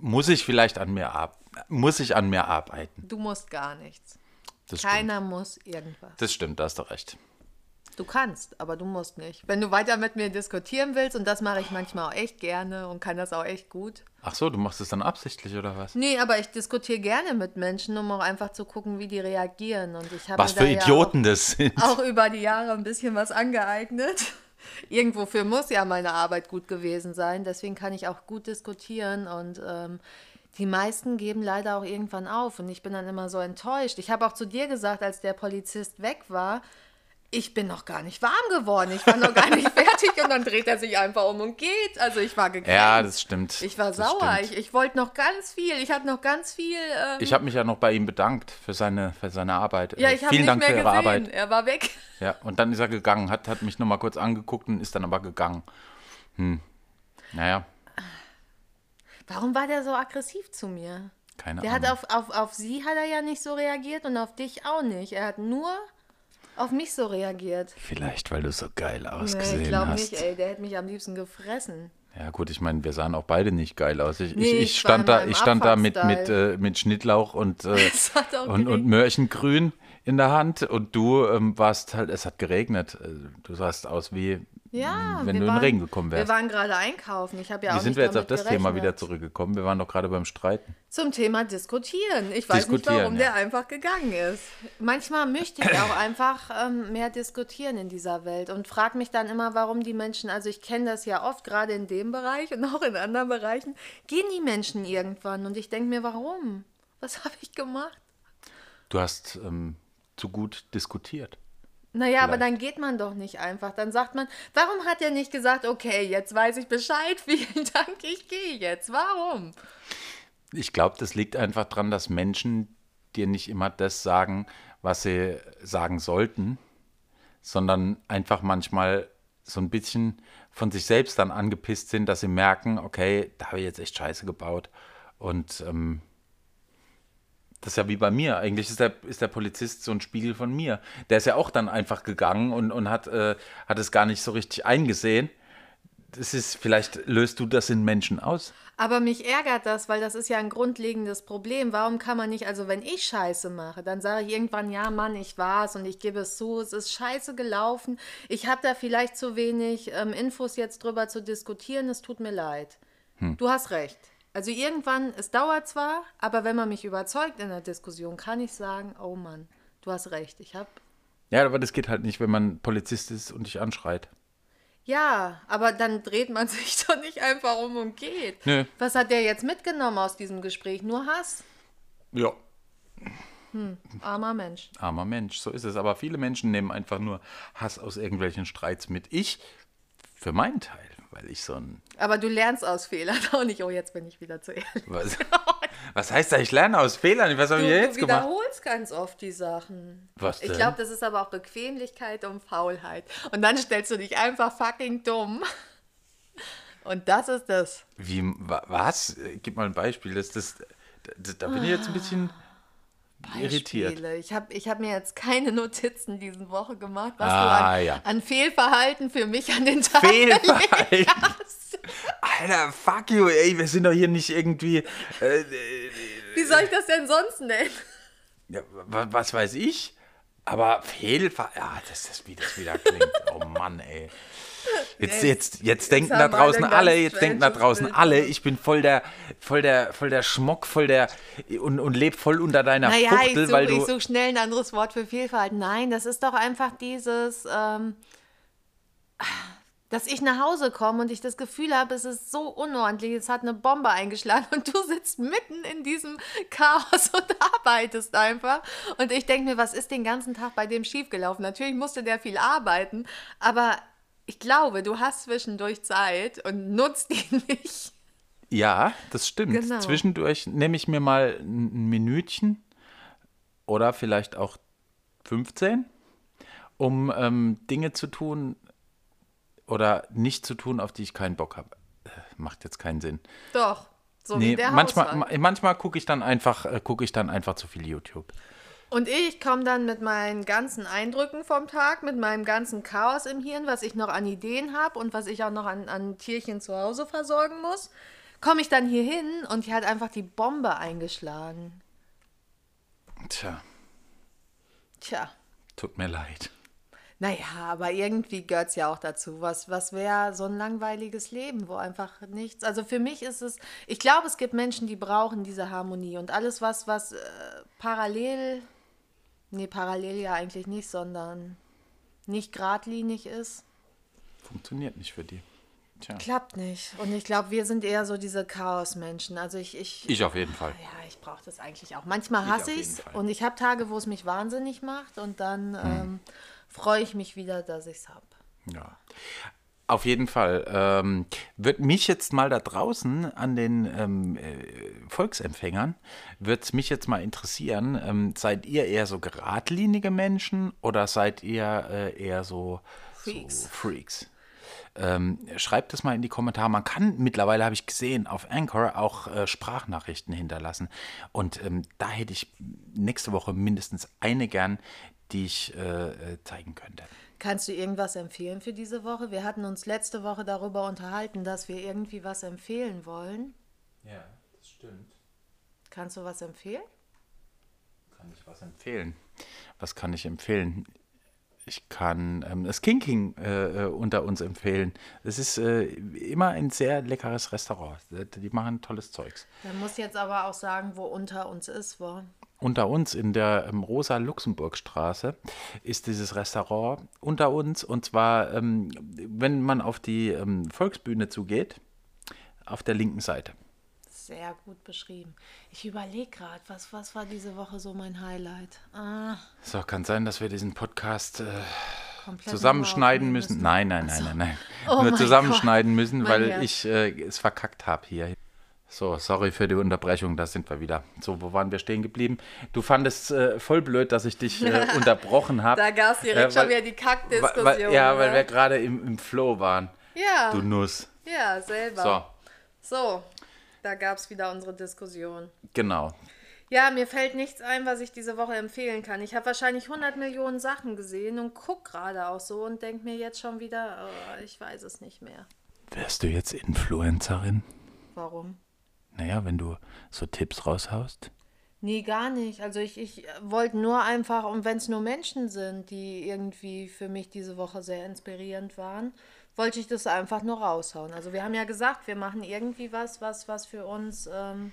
Speaker 2: muss ich vielleicht an mir ab, muss ich an mir arbeiten.
Speaker 1: Du musst gar nichts.
Speaker 2: Das stimmt.
Speaker 1: Keiner muss irgendwas.
Speaker 2: Das stimmt, da hast du recht.
Speaker 1: Du kannst, aber du musst nicht. Wenn du weiter mit mir diskutieren willst, und das mache ich manchmal auch echt gerne und kann das auch echt gut.
Speaker 2: Ach so, du machst es dann absichtlich oder was?
Speaker 1: Nee, aber ich diskutiere gerne mit Menschen, um auch einfach zu gucken, wie die reagieren. Und ich habe
Speaker 2: Was für Idioten das sind.
Speaker 1: Ja auch, auch über die Jahre ein bisschen was angeeignet. Irgendwofür muss ja meine Arbeit gut gewesen sein. Deswegen kann ich auch gut diskutieren und ähm, die meisten geben leider auch irgendwann auf und ich bin dann immer so enttäuscht. Ich habe auch zu dir gesagt, als der Polizist weg war, ich bin noch gar nicht warm geworden, ich war noch gar nicht fertig und dann dreht er sich einfach um und geht. Also ich war gekränkt.
Speaker 2: Ja, das stimmt.
Speaker 1: ich war
Speaker 2: das
Speaker 1: sauer.
Speaker 2: stimmt.
Speaker 1: Ich, ich wollte noch ganz viel. Ich hatte noch ganz viel. Ähm,
Speaker 2: Ich habe mich ja noch bei ihm bedankt für seine, für seine Arbeit.
Speaker 1: ja, ich habe
Speaker 2: Vielen
Speaker 1: nicht
Speaker 2: Dank
Speaker 1: mehr
Speaker 2: für Ihre
Speaker 1: gesehen.
Speaker 2: Arbeit.
Speaker 1: Er war weg.
Speaker 2: Ja, und dann ist er gegangen, hat, hat mich nochmal kurz angeguckt und ist dann aber gegangen. Hm. Naja,
Speaker 1: Warum war der so aggressiv zu mir?
Speaker 2: keine
Speaker 1: Der
Speaker 2: Ahnung.
Speaker 1: hat auf, auf, auf sie hat er ja nicht so reagiert und auf dich auch nicht. Er hat nur auf mich so reagiert.
Speaker 2: Vielleicht, weil du so geil
Speaker 1: Nee,
Speaker 2: ausgesehen
Speaker 1: ich glaube
Speaker 2: hast.
Speaker 1: nicht, ey. Der hätte mich am liebsten gefressen.
Speaker 2: Ja gut, ich meine, wir sahen auch beide nicht geil aus. Ich,
Speaker 1: Nee,
Speaker 2: ich,
Speaker 1: ich
Speaker 2: ich stand da, ich stand da mit, mit, äh, mit Schnittlauch und, äh, und, und. Möhrchengrün in der Hand und du ähm, warst halt, es hat geregnet. Äh, Du sahst aus wie,
Speaker 1: Ja,
Speaker 2: wenn
Speaker 1: wir
Speaker 2: du in den
Speaker 1: waren-
Speaker 2: Regen gekommen
Speaker 1: Wir
Speaker 2: wärst.
Speaker 1: waren gerade einkaufen. Ich habe ja
Speaker 2: Wie
Speaker 1: auch
Speaker 2: sind
Speaker 1: nicht
Speaker 2: wir jetzt auf das Thema wieder
Speaker 1: gerechnet.
Speaker 2: zurückgekommen? Wir waren doch gerade beim Streiten.
Speaker 1: Zum Thema diskutieren. Ich weiß nicht,
Speaker 2: Diskutieren,
Speaker 1: warum
Speaker 2: ja.
Speaker 1: der einfach gegangen ist. Manchmal möchte ich auch einfach ähm, mehr diskutieren in dieser Welt und frage mich dann immer, warum die Menschen, also ich kenne das ja oft, gerade in dem Bereich und auch in anderen Bereichen, gehen die Menschen irgendwann und ich denke mir, warum? Was habe ich gemacht?
Speaker 2: Du hast ähm, zu gut diskutiert.
Speaker 1: Naja, aber dann geht man doch nicht einfach. Dann sagt man, warum hat er nicht gesagt, okay, jetzt weiß ich Bescheid, vielen Dank, ich gehe jetzt. Warum?
Speaker 2: Ich glaube, das liegt einfach daran, dass Menschen dir nicht immer das sagen, was sie sagen sollten, sondern einfach manchmal so ein bisschen von sich selbst dann angepisst sind, dass sie merken, okay, da habe ich jetzt echt Scheiße gebaut. Und ähm, das ist ja wie bei mir. Eigentlich ist der, ist der Polizist so ein Spiegel von mir. Der ist ja auch dann einfach gegangen und, und hat, äh, hat es gar nicht so richtig eingesehen. Das ist, vielleicht löst du das in Menschen aus.
Speaker 1: Aber mich ärgert das, weil das ist ja ein grundlegendes Problem. Warum kann man nicht, also wenn ich Scheiße mache, dann sage ich irgendwann, ja Mann, ich war's und ich gebe es zu, es ist scheiße gelaufen. Ich habe da vielleicht zu wenig ähm, Infos jetzt drüber zu diskutieren, es tut mir leid. Hm. Du hast recht. Also irgendwann, es dauert zwar, aber wenn man mich überzeugt in der Diskussion, kann ich sagen, oh Mann, du hast recht, ich habe...
Speaker 2: Ja, aber das geht halt nicht, wenn man Polizist ist und dich anschreit.
Speaker 1: Ja, aber dann dreht man sich doch nicht einfach um und geht. Nö. Was hat der jetzt mitgenommen aus diesem Gespräch? Nur Hass?
Speaker 2: Ja.
Speaker 1: Hm, armer Mensch.
Speaker 2: Armer Mensch, so ist es. Aber viele Menschen nehmen einfach nur Hass aus irgendwelchen Streits mit. Ich, für meinen Teil, weil ich so ein.
Speaker 1: Aber du lernst aus Fehlern auch nicht. Oh, jetzt bin ich wieder zu ehrlich.
Speaker 2: Was? Was heißt da, ich lerne aus Fehlern? Was habe ich jetzt gemacht?
Speaker 1: Du wiederholst ganz oft die Sachen.
Speaker 2: Was denn?
Speaker 1: Ich glaube, das ist aber auch Bequemlichkeit und Faulheit. Und dann stellst du dich einfach fucking dumm. Und das ist das.
Speaker 2: Wie, was? Gib mal ein Beispiel. Das, das, das da bin ich jetzt ein bisschen Beispiele. irritiert.
Speaker 1: Ich habe ich hab mir jetzt keine Notizen diese Woche gemacht, was ah, du an, ja. an, Fehlverhalten für mich an den Tag Fehlverhalten? Hast.
Speaker 2: Alter, fuck you, ey, wir sind doch hier nicht irgendwie. Äh,
Speaker 1: Wie soll ich das denn sonst nennen?
Speaker 2: Ja, was weiß ich? Aber Fehlverhalten. Ja, das ist, wie das wieder klingt. oh Mann, ey. Jetzt, jetzt, jetzt denken da draußen alle, jetzt denken da draußen alle, ich bin voll der, voll der, voll der Schmock, voll der und, und lebe voll unter deiner naja, Fuchtel,
Speaker 1: ich
Speaker 2: weil du.
Speaker 1: Ich suche schnell ein anderes Wort für Fehlverhalten. Nein, das ist doch einfach dieses, ähm, dass ich nach Hause komme und ich das Gefühl habe, es ist so unordentlich, es hat eine Bombe eingeschlagen und du sitzt mitten in diesem Chaos und arbeitest einfach. Und ich denke mir, was ist den ganzen Tag bei dem schiefgelaufen? Natürlich musste der viel arbeiten, aber ich glaube, du hast zwischendurch Zeit und nutzt die nicht.
Speaker 2: Ja, das stimmt. Genau. Zwischendurch nehme ich mir mal ein Minütchen oder vielleicht auch 15, um ähm, Dinge zu tun oder nicht zu tun, auf die ich keinen Bock habe. Äh, macht jetzt keinen Sinn.
Speaker 1: Doch. So nee,
Speaker 2: manchmal, manchmal gucke ich dann einfach, äh, gucke ich dann einfach zu viel YouTube.
Speaker 1: Und ich komme dann mit meinen ganzen Eindrücken vom Tag, mit meinem ganzen Chaos im Hirn, was ich noch an Ideen habe und was ich auch noch an, an Tierchen zu Hause versorgen muss, komme ich dann hier hin und die hat einfach die Bombe eingeschlagen.
Speaker 2: Tja.
Speaker 1: Tja.
Speaker 2: Tut mir leid.
Speaker 1: Naja, aber irgendwie gehört es ja auch dazu. Was, was wäre so ein langweiliges Leben, wo einfach nichts. Also für mich ist es, ich glaube, es gibt Menschen, die brauchen diese Harmonie und alles, was, was äh, parallel Nee, parallel ja eigentlich nicht, sondern nicht geradlinig ist.
Speaker 2: Funktioniert nicht für die.
Speaker 1: Tja. Klappt nicht. Und ich glaube, wir sind eher so diese Chaos-Menschen. Also ich, ich.
Speaker 2: Ich auf jeden Fall.
Speaker 1: Ja, ich brauche das eigentlich auch. Manchmal hasse ich es und ich habe Tage, wo es mich wahnsinnig macht und dann hm. ähm, freue ich mich wieder, dass ich es habe.
Speaker 2: Ja. Auf jeden Fall. Ähm, wird mich jetzt mal da draußen an den ähm, äh, Volksempfängern, wird es mich jetzt mal interessieren, ähm, seid ihr eher so geradlinige Menschen oder seid ihr äh, eher so
Speaker 1: Freaks?
Speaker 2: So Freaks? Ähm, schreibt es mal in die Kommentare. Man kann mittlerweile, habe ich gesehen, auf Anchor auch äh, Sprachnachrichten hinterlassen. Und ähm, da hätte ich nächste Woche mindestens eine gern, die ich äh, äh zeigen könnte.
Speaker 1: Kannst du irgendwas empfehlen für diese Woche? Wir hatten uns letzte Woche darüber unterhalten, dass wir irgendwie was empfehlen wollen.
Speaker 2: Ja, das stimmt.
Speaker 1: Kannst du was empfehlen?
Speaker 2: Kann ich was empfehlen? Was kann ich empfehlen? Ich kann ähm, das King King äh, äh unter uns empfehlen. Es ist äh, immer ein sehr leckeres Restaurant. Die machen tolles Zeugs.
Speaker 1: Man muss jetzt aber auch sagen, wo unter uns ist, wo
Speaker 2: unter uns in der ähm, Rosa-Luxemburg-Straße ist dieses Restaurant unter uns. Und zwar, ähm, wenn man auf die ähm, Volksbühne zugeht, auf der linken Seite.
Speaker 1: sehr gut beschrieben. Ich überlege gerade, was, was war diese Woche so mein Highlight? Ah,
Speaker 2: So, kann sein, dass wir diesen Podcast äh, zusammenschneiden müssen.
Speaker 1: aufnehmen
Speaker 2: Nein, nein, nein, nein, nein.
Speaker 1: Oh
Speaker 2: Nur zusammenschneiden müssen,
Speaker 1: Mein
Speaker 2: weil ich äh, es verkackt habe hier. So, sorry für die Unterbrechung, da sind wir wieder. So, wo waren wir stehen geblieben? Du fandest äh, voll blöd, dass ich dich äh, unterbrochen habe.
Speaker 1: Da gab es direkt
Speaker 2: Äh,
Speaker 1: schon
Speaker 2: weil-
Speaker 1: wieder die Kackdiskussion.
Speaker 2: Weil, ja, weil
Speaker 1: ne?
Speaker 2: wir gerade im, im Flow waren.
Speaker 1: ja,
Speaker 2: Du Nuss.
Speaker 1: ja, selber.
Speaker 2: So,
Speaker 1: So, da gab es wieder unsere Diskussion.
Speaker 2: genau.
Speaker 1: Ja, mir fällt nichts ein, was ich diese Woche empfehlen kann. Ich habe wahrscheinlich 100 Millionen Sachen gesehen und guck gerade auch so und denke mir jetzt schon wieder, oh, ich weiß es nicht mehr.
Speaker 2: Wärst du jetzt Influencerin?
Speaker 1: Warum?
Speaker 2: Naja, wenn du so Tipps raushaust.
Speaker 1: Nee, gar nicht. Also ich, ich wollte nur einfach, und wenn es nur Menschen sind, die irgendwie für mich diese Woche sehr inspirierend waren, wollte ich das einfach nur raushauen. Also wir haben ja gesagt, wir machen irgendwie was, was, was für uns ähm,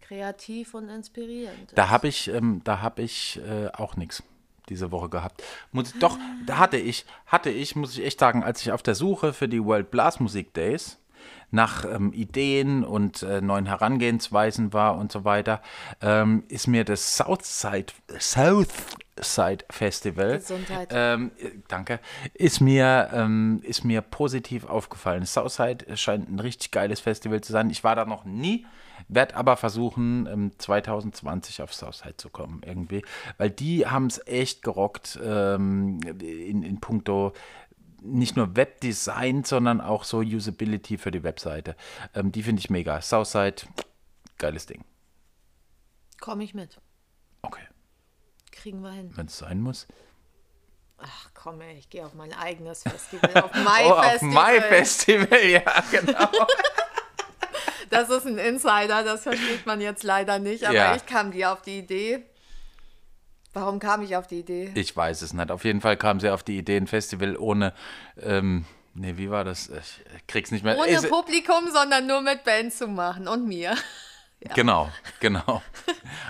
Speaker 1: kreativ und inspirierend ist.
Speaker 2: Da habe ich, ähm, da habe ich äh, auch nichts diese Woche gehabt. Muss, doch, da hatte ich, hatte ich, muss ich echt sagen, als ich auf der Suche für die World Blast Music Days nach ähm, Ideen und äh, neuen Herangehensweisen war und so weiter, ähm, ist mir das Southside, Southside Festival,
Speaker 1: Gesundheit.
Speaker 2: ähm, äh, danke, ist mir, ähm, ist mir positiv aufgefallen. Southside scheint ein richtig geiles Festival zu sein. Ich war da noch nie, werde aber versuchen, ähm, 2020 auf Southside zu kommen irgendwie, weil die haben es echt gerockt ähm, in, in puncto nicht nur Webdesign, sondern auch so Usability für die Webseite. Ähm, die finde ich mega. Southside, geiles Ding.
Speaker 1: Komme ich mit.
Speaker 2: Okay,
Speaker 1: Kriegen wir hin.
Speaker 2: wenn es sein muss.
Speaker 1: Ach komm, ey, ich gehe auf mein eigenes Festival, auf
Speaker 2: Oh, auf
Speaker 1: Festival.
Speaker 2: My Festival, ja, genau.
Speaker 1: Das ist ein Insider, das versteht man jetzt leider nicht, aber
Speaker 2: Ja.
Speaker 1: ich kam dir auf die Idee. Warum kam ich auf die Idee?
Speaker 2: Ich weiß es nicht. Auf jeden Fall kam sie auf die Idee, ein Festival ohne, ähm, nee, wie war das? Ich krieg's nicht mehr.
Speaker 1: Ohne
Speaker 2: Ist-
Speaker 1: Publikum, sondern nur mit Band zu machen und mir.
Speaker 2: Genau, genau.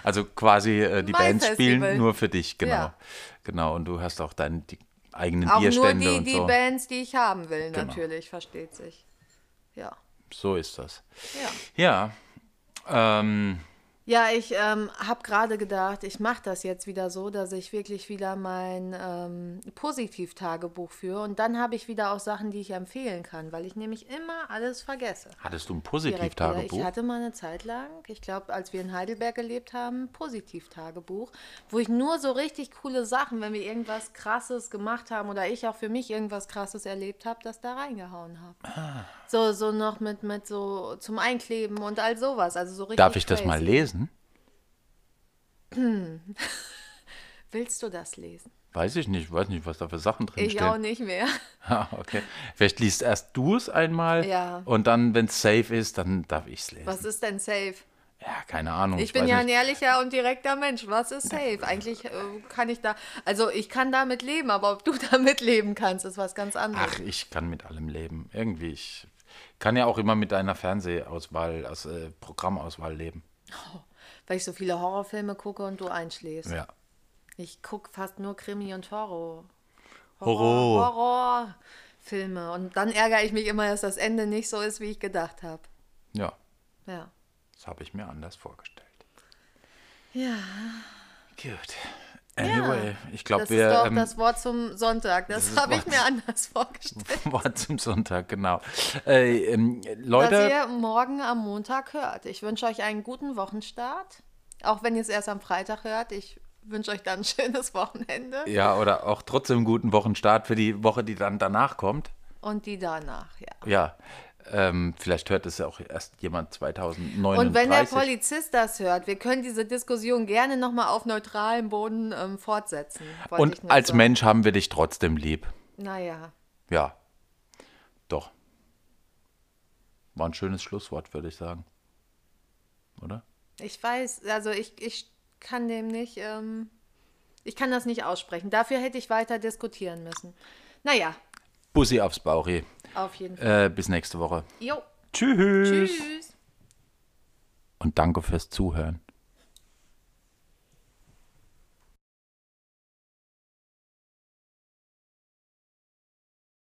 Speaker 2: Also quasi äh, die Bands spielen nur für dich, genau.
Speaker 1: Ja.
Speaker 2: Genau, und du hast auch deine die eigenen
Speaker 1: Auch nur
Speaker 2: Bierstände
Speaker 1: die,
Speaker 2: und
Speaker 1: die
Speaker 2: so.
Speaker 1: Bands, die ich haben will,
Speaker 2: Genau.
Speaker 1: natürlich, versteht sich. Ja.
Speaker 2: So ist das.
Speaker 1: Ja.
Speaker 2: Ja. Ähm,
Speaker 1: Ja, ich ähm, habe gerade gedacht, ich mache das jetzt wieder so, dass ich wirklich wieder mein ähm, Positivtagebuch führe und dann habe ich wieder auch Sachen, die ich empfehlen kann, weil ich nämlich immer alles vergesse.
Speaker 2: hattest du ein. Positivtagebuch?
Speaker 1: Ich hatte mal eine Zeit lang, ich glaube, als wir in Heidelberg gelebt haben, ein Positivtagebuch, wo ich nur so richtig coole Sachen, wenn wir irgendwas Krasses gemacht haben oder ich auch für mich irgendwas Krasses erlebt habe, das da reingehauen habe.
Speaker 2: Ah.
Speaker 1: So, so noch mit, mit so zum Einkleben und all sowas. Also so richtig
Speaker 2: Darf ich das mal
Speaker 1: crazy.
Speaker 2: lesen?
Speaker 1: Willst du das lesen?
Speaker 2: Weiß ich nicht, weiß nicht, was da für Sachen drin
Speaker 1: Ich auch nicht mehr.
Speaker 2: Ah, okay. Vielleicht liest erst du es einmal
Speaker 1: Ja.
Speaker 2: und dann, wenn es safe ist, dann darf ich es lesen.
Speaker 1: Was ist denn safe?
Speaker 2: Ja, keine Ahnung.
Speaker 1: Ich bin
Speaker 2: weiß
Speaker 1: ja ein
Speaker 2: nicht.
Speaker 1: ehrlicher und direkter Mensch. Was ist safe? Eigentlich äh, kann ich da, also ich kann damit leben, aber ob du damit leben kannst, ist was ganz anderes.
Speaker 2: Ach, ich kann mit allem leben. Irgendwie, ich kann ja auch immer mit deiner Fernsehauswahl, also äh, Programmauswahl leben.
Speaker 1: Weil ich so viele Horrorfilme gucke und du einschläfst.
Speaker 2: Ja.
Speaker 1: Ich gucke fast nur Krimi und Horror.
Speaker 2: Horror.
Speaker 1: Horrorfilme. Und dann ärgere ich mich immer, dass das Ende nicht so ist, wie ich gedacht habe.
Speaker 2: Ja,
Speaker 1: Ja.
Speaker 2: das habe ich mir anders vorgestellt.
Speaker 1: Ja.
Speaker 2: Gut. Anyway, ich glaube,
Speaker 1: Das
Speaker 2: wir
Speaker 1: ist doch
Speaker 2: ähm,
Speaker 1: das Wort zum Sonntag. Das
Speaker 2: das
Speaker 1: habe ich mir anders vorgestellt.
Speaker 2: Wort zum Sonntag, genau. Äh, ähm,
Speaker 1: Was
Speaker 2: Leute,
Speaker 1: ihr morgen am Montag hört. Ich wünsche euch einen guten Wochenstart. Auch wenn ihr es erst am Freitag hört. Ich wünsche euch dann ein schönes Wochenende.
Speaker 2: ja, oder auch trotzdem einen guten Wochenstart für die Woche, die dann danach kommt.
Speaker 1: Und die danach, ja.
Speaker 2: Ja, ähm, vielleicht hört es ja auch erst jemand 2039.
Speaker 1: Und wenn der Polizist das hört, wir können diese Diskussion gerne nochmal auf neutralem Boden ähm, fortsetzen.
Speaker 2: Und als
Speaker 1: sagen.
Speaker 2: Mensch haben wir dich trotzdem lieb.
Speaker 1: Naja,
Speaker 2: Ja, doch. War ein schönes Schlusswort, würde ich sagen. Oder?
Speaker 1: ich weiß, also ich, ich kann dem nicht, ähm, ich kann das nicht aussprechen. Dafür hätte ich weiter diskutieren müssen. Naja,
Speaker 2: Bussi aufs Bauchi.
Speaker 1: Auf jeden Fall.
Speaker 2: Äh, bis nächste Woche.
Speaker 1: Jo,
Speaker 2: Tschüss.
Speaker 1: tschüss.
Speaker 2: Und danke fürs Zuhören.